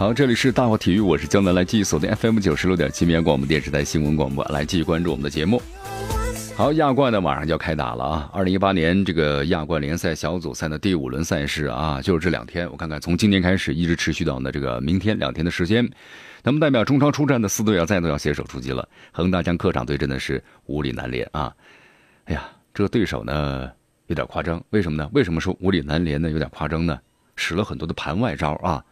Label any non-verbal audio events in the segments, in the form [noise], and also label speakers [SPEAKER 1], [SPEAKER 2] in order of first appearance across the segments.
[SPEAKER 1] 好，这里是大话体育，我是江南，来继续锁定 FM 九十六点七绵阳广播电视台新闻广播，来继续关注我们的节目。好，亚冠呢马上就要开打了啊！二零一八年这个亚冠联赛小组赛的第五轮赛事啊，就是这两天，我看看从今天开始一直持续到呢这个明天两天的时间。那么代表中超出战的四队啊，再度要携手出击了。恒大将客场对阵的是五里南联啊！哎呀，这个对手呢有点夸张，为什么呢？为什么说五里南联呢有点夸张呢？使了很多的盘外招啊！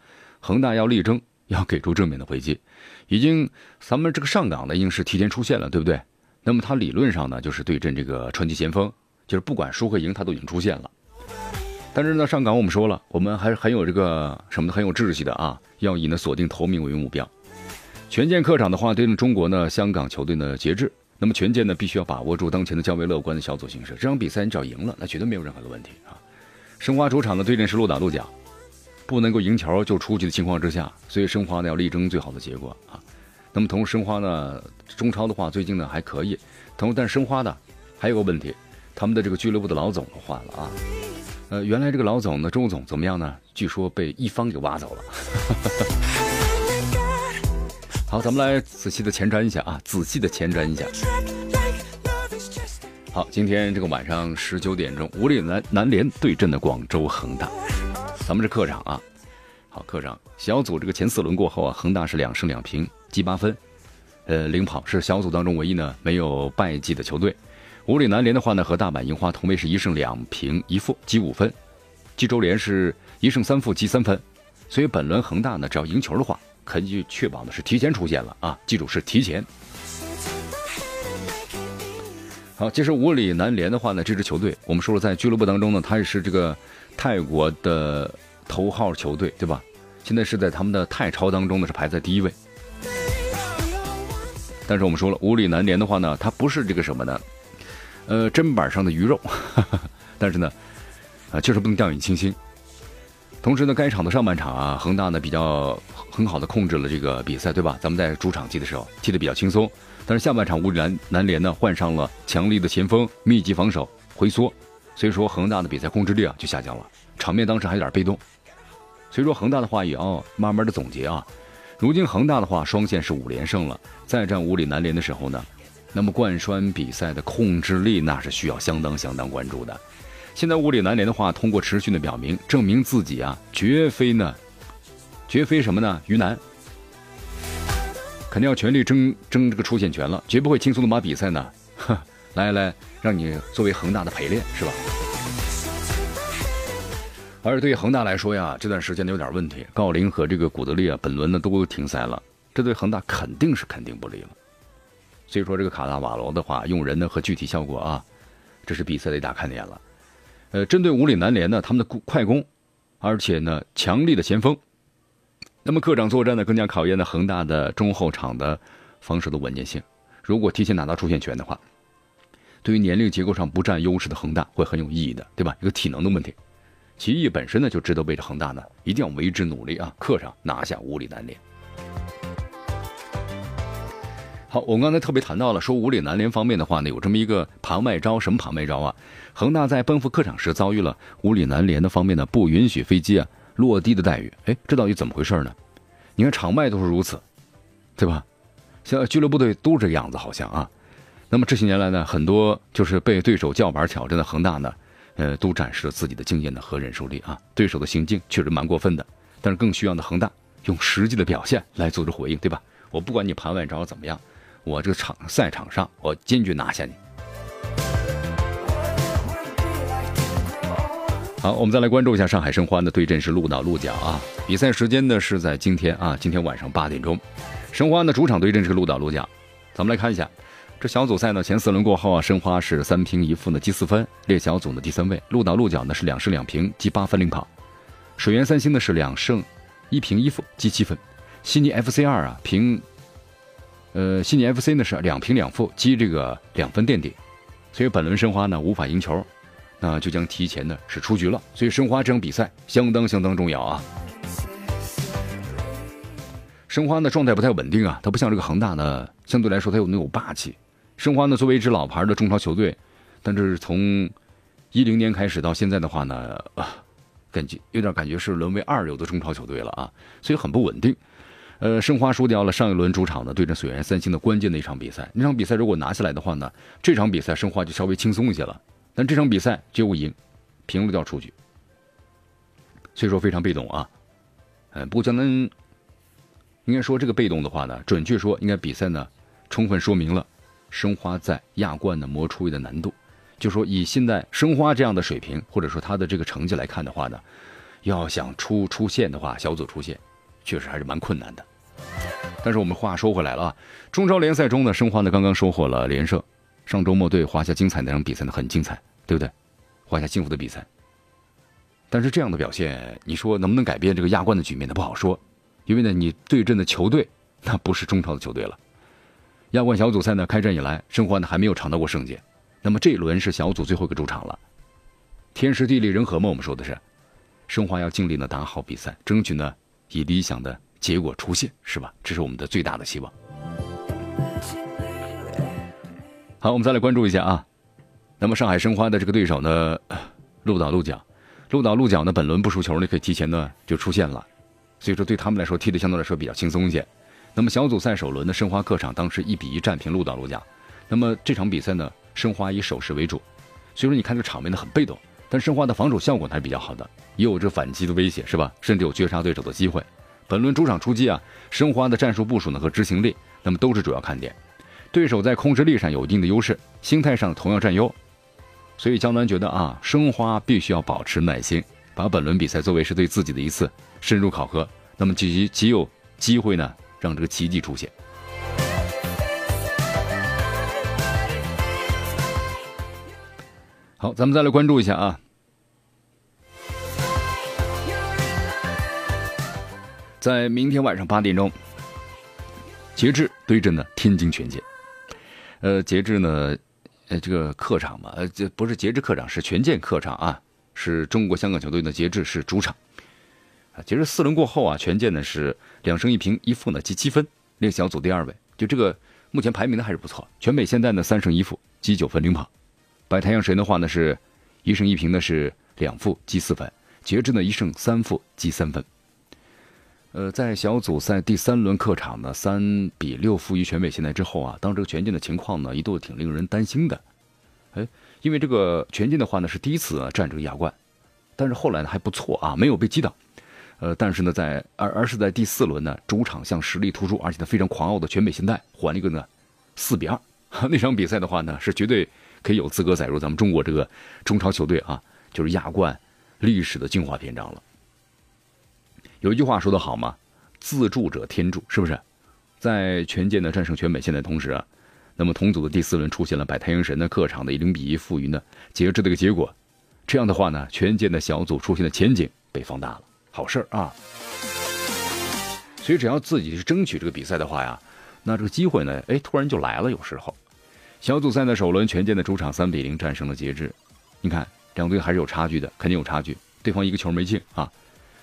[SPEAKER 1] 恒大要力争要给出正面的回击，已经咱们这个上港呢，已经是提前出现了，对不对？那么他理论上呢，就是对阵这个川崎前锋，就是不管输和赢，他都已经出现了。但是呢，上港我们说了，我们还是很有这个什么的，很有志气的啊，要以呢锁定头名为目标。权健客场的话，对阵中国呢，香港球队呢节制。那么权健呢，必须要把握住当前的较为乐观的小组形势。这场比赛你只要赢了，那绝对没有任何的问题啊。申花主场的对阵是鹿岛鹿角。不能够赢球就出去的情况之下，所以申花呢要力争最好的结果啊。那么同时申花呢，中超的话最近呢还可以，同但是申花呢还有个问题，他们的这个俱乐部的老总换了啊。呃，原来这个老总呢周总怎么样呢？据说被一方给挖走了。[laughs] 好，咱们来仔细的前瞻一下啊，仔细的前瞻一下。好，今天这个晚上十九点钟，五里南南联对阵的广州恒大。咱们是客场啊，好客场小组这个前四轮过后啊，恒大是两胜两平积八分，呃领跑是小组当中唯一呢没有败绩的球队。五里南联的话呢和大阪樱花同为是一胜两平一负积五分，济州联是一胜三负积三分，所以本轮恒大呢只要赢球的话，肯定确保的是提前出现了啊，记住是提前。好，其实五里南联的话呢，这支球队我们说了，在俱乐部当中呢，它也是这个。泰国的头号球队，对吧？现在是在他们的泰超当中呢，是排在第一位。但是我们说了，五里南联的话呢，它不是这个什么呢？呃，砧板上的鱼肉。[laughs] 但是呢，啊，确实不能掉以轻心。同时呢，该场的上半场啊，恒大呢比较很好的控制了这个比赛，对吧？咱们在主场踢的时候踢得比较轻松。但是下半场五里南南联呢换上了强力的前锋，密集防守，回缩。所以说恒大的比赛控制力啊就下降了，场面当时还有点被动。所以说恒大的话也要慢慢的总结啊。如今恒大的话双线是五连胜了，再战五里南联的时候呢，那么贯穿比赛的控制力那是需要相当相当关注的。现在五里南联的话通过持续的表明，证明自己啊绝非呢，绝非什么呢鱼腩，肯定要全力争争这个出线权了，绝不会轻松的把比赛呢，哼来来。让你作为恒大的陪练是吧？而对于恒大来说呀，这段时间呢有点问题，郜林和这个古德利啊，本轮呢都停赛了，这对恒大肯定是肯定不利了。所以说这个卡纳瓦罗的话，用人呢和具体效果啊，这是比赛的一大看点了。呃，针对五里南联呢，他们的快攻，而且呢强力的前锋，那么客场作战呢更加考验了恒大的中后场的防守的稳健性。如果提前拿到出线权的话。对于年龄结构上不占优势的恒大会很有意义的，对吧？一个体能的问题，其意本身呢就值得为着恒大呢一定要为之努力啊！客场拿下五里南联。好，我们刚才特别谈到了说五里南联方面的话呢，有这么一个盘外招，什么盘外招啊？恒大在奔赴客场时遭遇了五里南联的方面呢不允许飞机啊落地的待遇，哎，这到底怎么回事呢？你看场外都是如此，对吧？像俱乐部队都这个样子，好像啊。那么这些年来呢，很多就是被对手叫板挑战的恒大呢，呃，都展示了自己的经验呢和忍受力啊。对手的行径确实蛮过分的，但是更需要的恒大用实际的表现来做出回应，对吧？我不管你盘外招怎么样，我这个场赛场上我坚决拿下你。好，我们再来关注一下上海申花的对阵是鹿岛鹿角啊。比赛时间呢是在今天啊，今天晚上八点钟，申花的主场对阵是鹿岛鹿角，咱们来看一下。这小组赛呢，前四轮过后啊，申花是三平一负呢，积四分，列小组的第三位。鹿岛鹿角呢是两胜两平，积八分领跑。水原三星呢是两胜一平一负，积七分。悉尼 FC 二啊平，呃，悉尼 FC 呢是两平两负积这个两分垫底，所以本轮申花呢无法赢球，那就将提前呢是出局了。所以申花这场比赛相当相当重要啊。申花呢状态不太稳定啊，它不像这个恒大呢，相对来说它有那种霸气。申花呢作为一支老牌的中超球队，但这是从一零年开始到现在的话呢，啊，感觉有点感觉是沦为二流的中超球队了啊，所以很不稳定。呃，申花输掉了上一轮主场的对阵水原三星的关键的一场比赛。那场比赛如果拿下来的话呢，这场比赛申花就稍微轻松一些了。但这场比赛结果赢，平了就要出局，所以说非常被动啊。嗯，不过江南应该说这个被动的话呢，准确说应该比赛呢充分说明了申花在亚冠的磨出位的难度。就说以现在申花这样的水平，或者说他的这个成绩来看的话呢，要想出出线的话，小组出线。确实还是蛮困难的，但是我们话说回来了啊，中超联赛中呢，申花呢刚刚收获了连胜，上周末对华夏精彩那场比赛呢很精彩，对不对？华夏幸福的比赛，但是这样的表现，你说能不能改变这个亚冠的局面呢？不好说，因为呢你对阵的球队那不是中超的球队了。亚冠小组赛呢开战以来，申花呢还没有尝到过胜利，那么这一轮是小组最后一个主场了，天时地利人和嘛，我们说的是，申花要尽力呢打好比赛，争取呢。以理想的结果出现，是吧？这是我们的最大的希望。好，我们再来关注一下啊。那么上海申花的这个对手呢，鹿岛鹿角，鹿岛鹿角呢，本轮不输球呢，可以提前呢就出现了，所以说对他们来说踢的相对来说比较轻松一些。那么小组赛首轮的申花客场当时一比一战平鹿岛鹿角，那么这场比赛呢，申花以守势为主，所以说你看这场面呢很被动。但申花的防守效果还是比较好的，也有这反击的威胁，是吧？甚至有绝杀对手的机会。本轮主场出击啊，申花的战术部署呢和执行力，那么都是主要看点。对手在控制力上有一定的优势，心态上同样占优。所以江南觉得啊，申花必须要保持耐心，把本轮比赛作为是对自己的一次深入考核，那么极极有机会呢让这个奇迹出现。好，咱们再来关注一下啊，在明天晚上八点钟，截至对阵的天津权健。呃，截至呢，呃，这个客场嘛，呃，这不是截至客场，是权健客场啊，是中国香港球队的截至是主场。啊，节制四轮过后啊，权健呢是两胜一平一负呢，积七分，列小组第二位。就这个目前排名呢还是不错。全北现在呢三胜一负，积九分领跑。白太阳神的话呢是，一胜一平呢是两负积四分，截至呢一胜三负积三分。呃，在小组赛第三轮客场呢三比六负于全北现代之后啊，当这个全健的情况呢一度挺令人担心的。哎，因为这个全健的话呢是第一次啊战这个亚冠，但是后来呢还不错啊，没有被击倒。呃，但是呢在而而是在第四轮呢主场向实力突出而且呢非常狂傲的全北现代还了一个呢四比二。[laughs] 那场比赛的话呢是绝对。可以有资格载入咱们中国这个中超球队啊，就是亚冠历史的精华篇章了。有一句话说得好嘛，“自助者天助”，是不是？在全健的战胜全美现在同时啊，那么同组的第四轮出现了百太阳神的客场的零比一负于呢截至这个结果，这样的话呢，全健的小组出现的前景被放大了，好事儿啊。所以只要自己去争取这个比赛的话呀，那这个机会呢，哎，突然就来了，有时候。小组赛的首轮，全健的主场三比零战胜了节制。你看，两队还是有差距的，肯定有差距。对方一个球没进啊，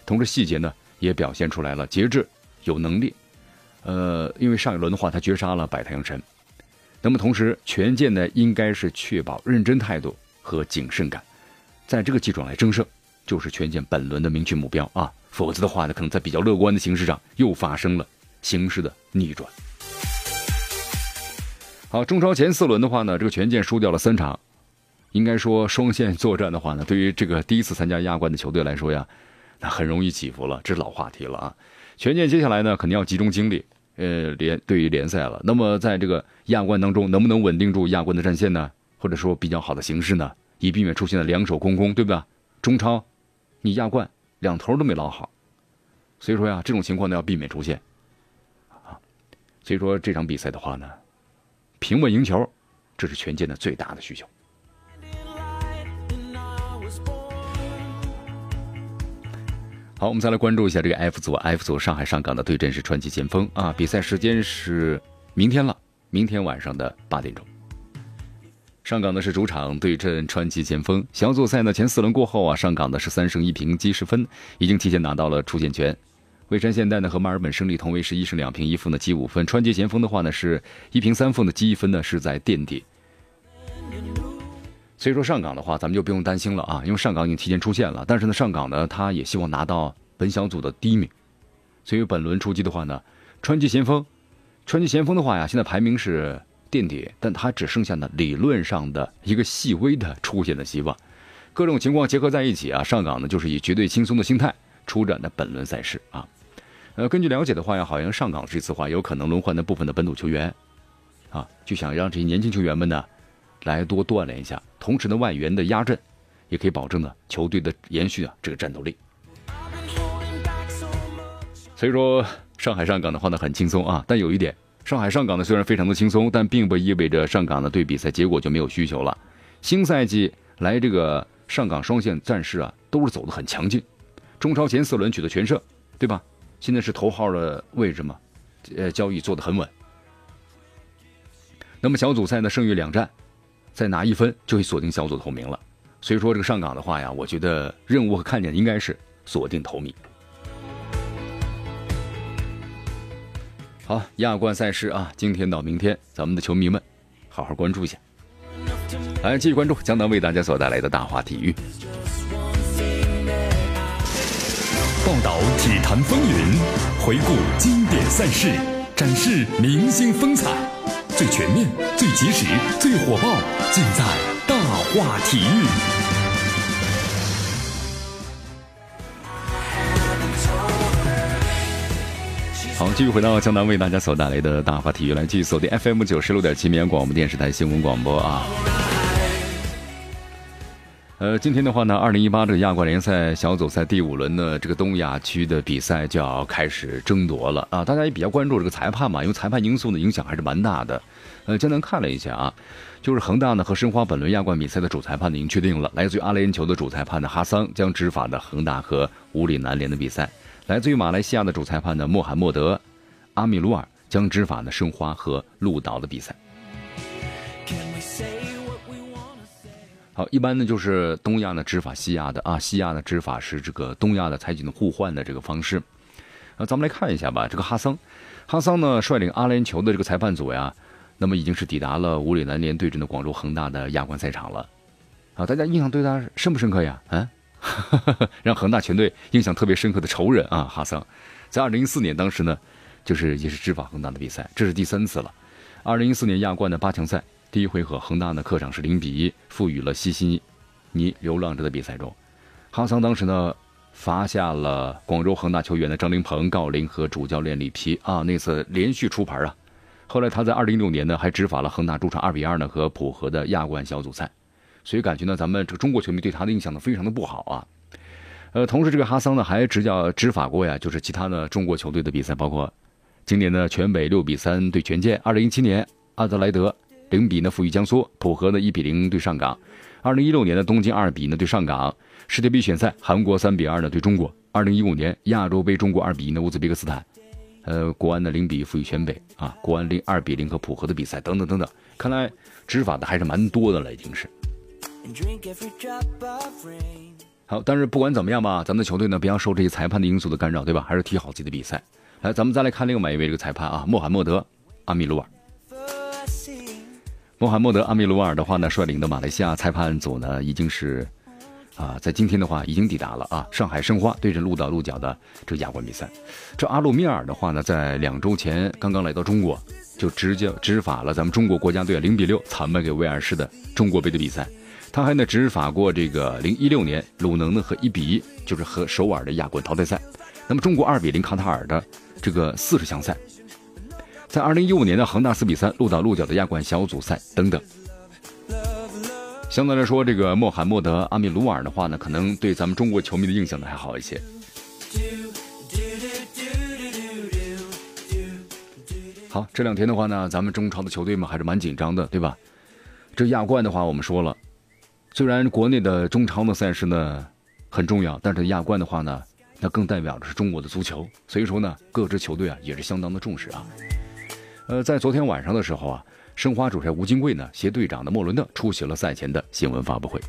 [SPEAKER 1] 同时细节呢也表现出来了，节制有能力。呃，因为上一轮的话，他绝杀了百太阳神。那么同时，权健呢应该是确保认真态度和谨慎感，在这个基础上来争胜，就是全健本轮的明确目标啊。否则的话呢，可能在比较乐观的形势上又发生了形势的逆转。好，中超前四轮的话呢，这个权健输掉了三场，应该说双线作战的话呢，对于这个第一次参加亚冠的球队来说呀，那很容易起伏了，这是老话题了啊。权健接下来呢，肯定要集中精力，呃，联对于联赛了。那么在这个亚冠当中，能不能稳定住亚冠的战线呢？或者说比较好的形势呢？以避免出现了两手空空，对吧？中超，你亚冠两头都没捞好，所以说呀，这种情况呢要避免出现啊。所以说这场比赛的话呢。平稳赢球，这是权健的最大的需求。好，我们再来关注一下这个 F 组，F 组上海上港的对阵是川崎前锋啊。比赛时间是明天了，明天晚上的八点钟。上港呢是主场对阵川崎前锋。小组赛呢前四轮过后啊，上港呢是三胜一平积十分，已经提前拿到了出线权。蔚山现代呢和墨尔本胜利同为是一胜两平一负呢积五分。川崎前锋的话呢是一平三负的积一分呢是在垫底。所以说上港的话咱们就不用担心了啊，因为上港已经提前出线了。但是呢上港呢他也希望拿到本小组的第一名。所以本轮出击的话呢，川崎前锋，川崎前锋的话呀，现在排名是。垫底，但他只剩下呢理论上的一个细微的出现的希望。各种情况结合在一起啊，上港呢就是以绝对轻松的心态出战的本轮赛事啊。呃，根据了解的话呀，好像上港这次话有可能轮换的部分的本土球员啊，就想让这些年轻球员们呢来多锻炼一下，同时呢外援的压阵也可以保证呢球队的延续啊这个战斗力。所以说上海上港的话呢很轻松啊，但有一点。上海上港呢虽然非常的轻松，但并不意味着上港呢对比赛结果就没有需求了。新赛季来这个上港双线战事啊，都是走得很强劲，中超前四轮取得全胜，对吧？现在是头号的位置嘛，呃，交易做得很稳。那么小组赛呢，剩余两战，再拿一分就会锁定小组头名了。所以说这个上港的话呀，我觉得任务和看点应该是锁定头名。好，亚冠赛事啊，今天到明天，咱们的球迷们好好关注一下。来，继续关注江南为大家所带来的大话体育，
[SPEAKER 2] 报道体坛风云，回顾经典赛事，展示明星风采，最全面、最及时、最火爆，尽在大话体育。
[SPEAKER 1] 好，继续回到江南为大家所带来的大话体育，来继续锁定 FM 九十六点七绵阳广播电视台新闻广播啊。呃，今天的话呢，二零一八这个亚冠联赛小组赛第五轮的这个东亚区的比赛就要开始争夺了啊。大家也比较关注这个裁判嘛，因为裁判因素的影响还是蛮大的。呃，江南看了一下啊，就是恒大呢和申花本轮亚冠比赛的主裁判呢已经确定了，来自于阿联酋的主裁判的哈桑将执法的恒大和武里南联的比赛。来自于马来西亚的主裁判呢穆罕默德·阿米鲁尔将执法呢申花和鹿岛的比赛。好，一般呢就是东亚呢执法西亚的啊，西亚的执法是这个东亚的采取的互换的这个方式。那咱们来看一下吧，这个哈桑，哈桑呢率领阿联酋的这个裁判组呀，那么已经是抵达了五里南联对阵的广州恒大的亚冠赛场了。啊，大家印象对他深不深刻呀？嗯。[laughs] 让恒大全队印象特别深刻的仇人啊，哈桑，在二零一四年当时呢，就是也是执法恒大的比赛，这是第三次了。二零一四年亚冠的八强赛第一回合，恒大呢客场是零比一负于了西西尼流浪者的比赛中，哈桑当时呢罚下了广州恒大球员的张琳鹏、郜林和主教练里皮啊，那次连续出牌啊。后来他在二零一六年呢还执法了恒大主场二比二呢和浦和的亚冠小组赛。所以感觉呢，咱们这个中国球迷对他的印象呢非常的不好啊。呃，同时这个哈桑呢还执教执法过呀，就是其他的中国球队的比赛，包括今年的全北六比三对权健，二零一七年阿德莱德零比呢负于江苏，浦和呢一比零对上港，二零一六年的东京二比呢对上港，世界杯选赛韩国三比二呢对中国，二零一五年亚洲杯中国二比一呢乌兹别克斯坦，呃，国安的零比负于全北啊，国安零二比零和浦和的比赛等等等等，看来执法的还是蛮多的了，已经是。好，但是不管怎么样吧，咱们的球队呢不要受这些裁判的因素的干扰，对吧？还是踢好自己的比赛。来，咱们再来看另外一位这个裁判啊，穆罕默德·阿米鲁尔。穆罕默德·阿米鲁尔的话呢，率领的马来西亚裁判组呢，已经是啊，在今天的话已经抵达了啊，上海申花对阵鹿岛鹿角的这亚冠比赛。这阿鲁米尔的话呢，在两周前刚刚来到中国，就直接执法了咱们中国国家队零比六惨败给威尔士的中国杯的比赛。他还呢执法过这个零一六年鲁能呢和一比一就是和首尔的亚冠淘汰赛，那么中国二比零卡塔尔的这个四十强赛，在二零一五年的恒大四比三鹿岛鹿角的亚冠小组赛等等。相对来说，这个穆罕默德阿米鲁尔的话呢，可能对咱们中国球迷的印象呢还好一些。好，这两天的话呢，咱们中超的球队嘛还是蛮紧张的，对吧？这亚冠的话，我们说了。虽然国内的中超的赛事呢很重要，但是亚冠的话呢，那更代表的是中国的足球。所以说呢，各支球队啊也是相当的重视啊。呃，在昨天晚上的时候啊，申花主帅吴金贵呢携队长的莫伦特出席了赛前的新闻发布会。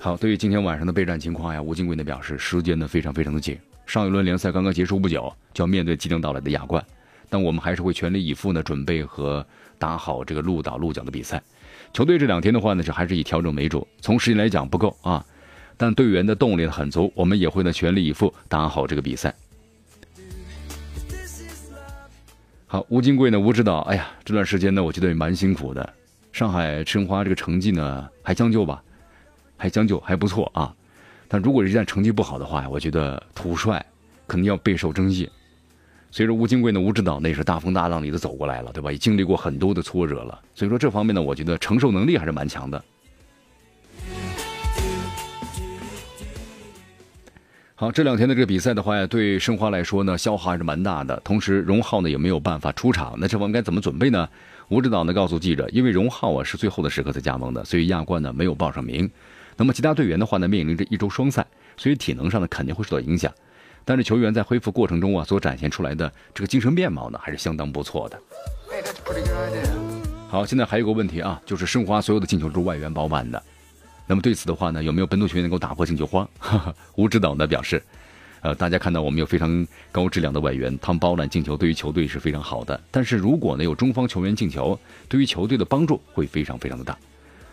[SPEAKER 1] 好，对于今天晚上的备战情况呀，吴金贵呢表示，时间呢非常非常的紧，上一轮联赛刚刚结束不久，就要面对即将到来的亚冠，但我们还是会全力以赴呢准备和打好这个鹿岛鹿角的比赛。球队这两天的话呢，是还是以调整为主，从时间来讲不够啊，但队员的动力很足，我们也会呢全力以赴打好这个比赛。好，吴金贵呢？吴指导，哎呀，这段时间呢，我觉得也蛮辛苦的。上海申花这个成绩呢，还将就吧，还将就，还不错啊。但如果一旦成绩不好的话，我觉得土帅肯定要备受争议。随着吴金贵呢，吴指导那是大风大浪里的走过来了，对吧？也经历过很多的挫折了，所以说这方面呢，我觉得承受能力还是蛮强的。好，这两天的这个比赛的话呀，对申花来说呢，消耗还是蛮大的。同时，荣浩呢也没有办法出场，那这方面该怎么准备呢？吴指导呢告诉记者，因为荣浩啊是最后的时刻才加盟的，所以亚冠呢没有报上名。那么其他队员的话呢，面临着一周双赛，所以体能上呢肯定会受到影响。但是球员在恢复过程中啊，所展现出来的这个精神面貌呢，还是相当不错的。好，现在还有个问题啊，就是申花所有的进球都是外援包办的。那么对此的话呢，有没有本土球员能够打破进球荒？[laughs] 吴指导呢表示，呃，大家看到我们有非常高质量的外援，他们包揽进球，对于球队是非常好的。但是如果呢有中方球员进球，对于球队的帮助会非常非常的大。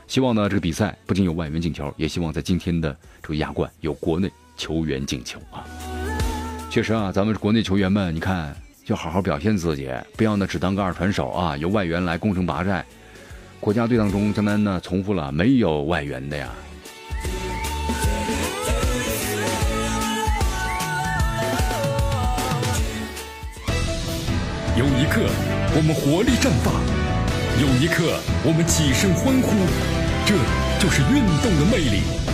[SPEAKER 1] 希望呢这个比赛不仅有外援进球，也希望在今天的这个亚冠有国内球员进球啊。确实啊，咱们国内球员们，你看就好好表现自己，不要呢只当个二传手啊，由外援来攻城拔寨。国家队当中，江南呢重复了没有外援的呀。
[SPEAKER 2] 有一刻，我们活力绽放；有一刻，我们起身欢呼。这就是运动的魅力。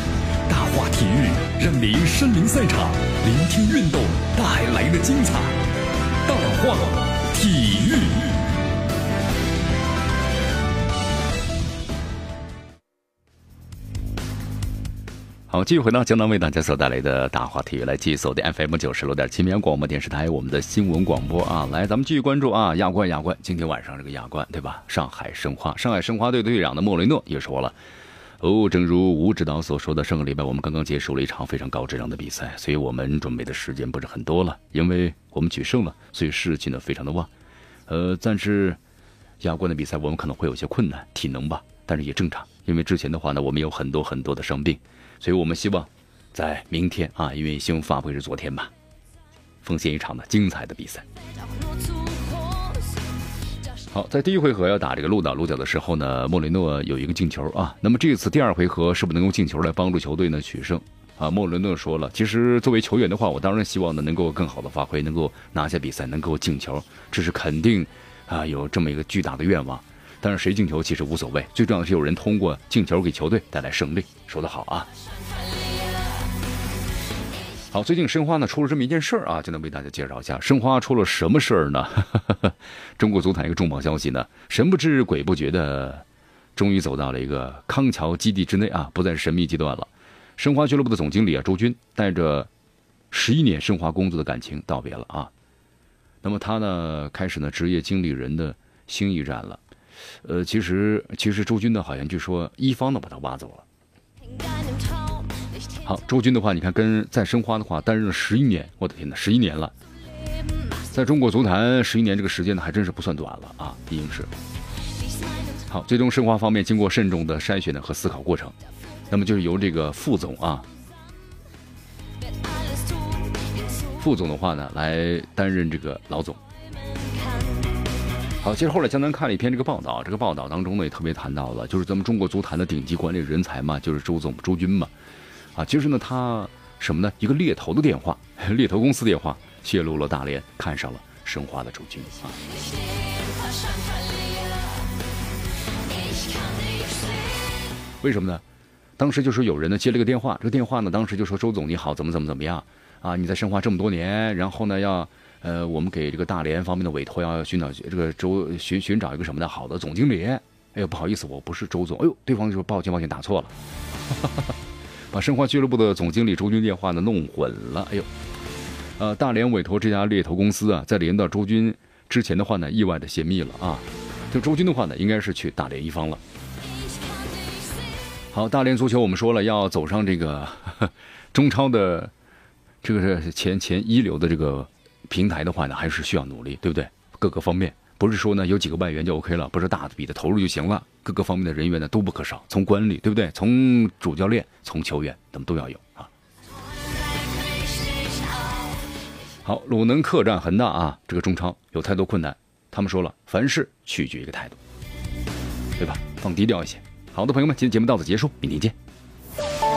[SPEAKER 2] 大话体育让您身临赛场，聆听运动带来的精彩。大话体育。
[SPEAKER 1] 好，继续回到江南为大家所带来的大话体育，来继续锁定 FM 九十六点七绵阳广播电视台我们的新闻广播啊，来，咱们继续关注啊，亚冠亚冠，今天晚上这个亚冠对吧？上海申花，上海申花队队长的莫雷诺也说了，哦，正如吴指导所说的，上个礼拜我们刚刚结束了一场非常高质量的比赛，所以我们准备的时间不是很多了，因为我们取胜了，所以士气呢非常的旺，呃，但是亚冠的比赛我们可能会有些困难，体能吧，但是也正常，因为之前的话呢，我们有很多很多的伤病。所以我们希望，在明天啊，因为新闻发布会是昨天嘛，奉献一场的精彩的比赛。好，在第一回合要打这个鹿岛鹿角的时候呢，莫雷诺有一个进球啊。那么这次第二回合是不是能够进球来帮助球队呢取胜啊？莫雷诺说了，其实作为球员的话，我当然希望呢能够更好的发挥，能够拿下比赛，能够进球，这是肯定啊，有这么一个巨大的愿望。但是谁进球其实无所谓，最重要的是有人通过进球给球队带来胜利。说得好啊！好，最近申花呢出了这么一件事儿啊，就能为大家介绍一下。申花出了什么事儿呢？[laughs] 中国足坛一个重磅消息呢，神不知鬼不觉的，终于走到了一个康桥基地之内啊，不再是神秘阶段了。申花俱乐部的总经理啊周军带着十一年申花工作的感情道别了啊。那么他呢，开始呢职业经理人的新一站了。呃，其实其实周军呢，好像据说一方呢把他挖走了。好，周军的话，你看跟在申花的话担任了十一年，我的天哪，十一年了，在中国足坛十一年这个时间呢，还真是不算短了啊，已经是。好，最终申花方面经过慎重的筛选呢和思考过程，那么就是由这个副总啊，副总的话呢来担任这个老总。好，其实后来江南看了一篇这个报道，这个报道当中呢也特别谈到了，就是咱们中国足坛的顶级管理人才嘛，就是周总周军嘛，啊，其实呢他什么呢？一个猎头的电话，猎头公司电话泄露了大连看上了申花的周军啊。为什么呢？当时就说有人呢接了个电话，这个电话呢当时就说周总你好，怎么怎么怎么样啊？你在申花这么多年，然后呢要。呃，我们给这个大连方面的委托，要寻找这个周寻寻找一个什么的好的总经理。哎呦，不好意思，我不是周总。哎呦，对方就说抱歉，抱歉，打错了，把申花俱乐部的总经理周军电话呢弄混了。哎呦，呃，大连委托这家猎头公司啊，在连到周军之前的话呢，意外的泄密了啊。就周军的话呢，应该是去大连一方了。好，大连足球我们说了要走上这个 [laughs] 中超的这个是前前一流的这个平台的话呢，还是需要努力，对不对？各个方面不是说呢有几个外援就 OK 了，不是大笔的投入就行了，各个方面的人员呢都不可少，从管理对不对？从主教练，从球员，咱们都要有啊。好，鲁能客战恒大啊，这个中超有太多困难，他们说了，凡事取决一个态度，对吧？放低调一些。好的，朋友们，今天节目到此结束，明天见。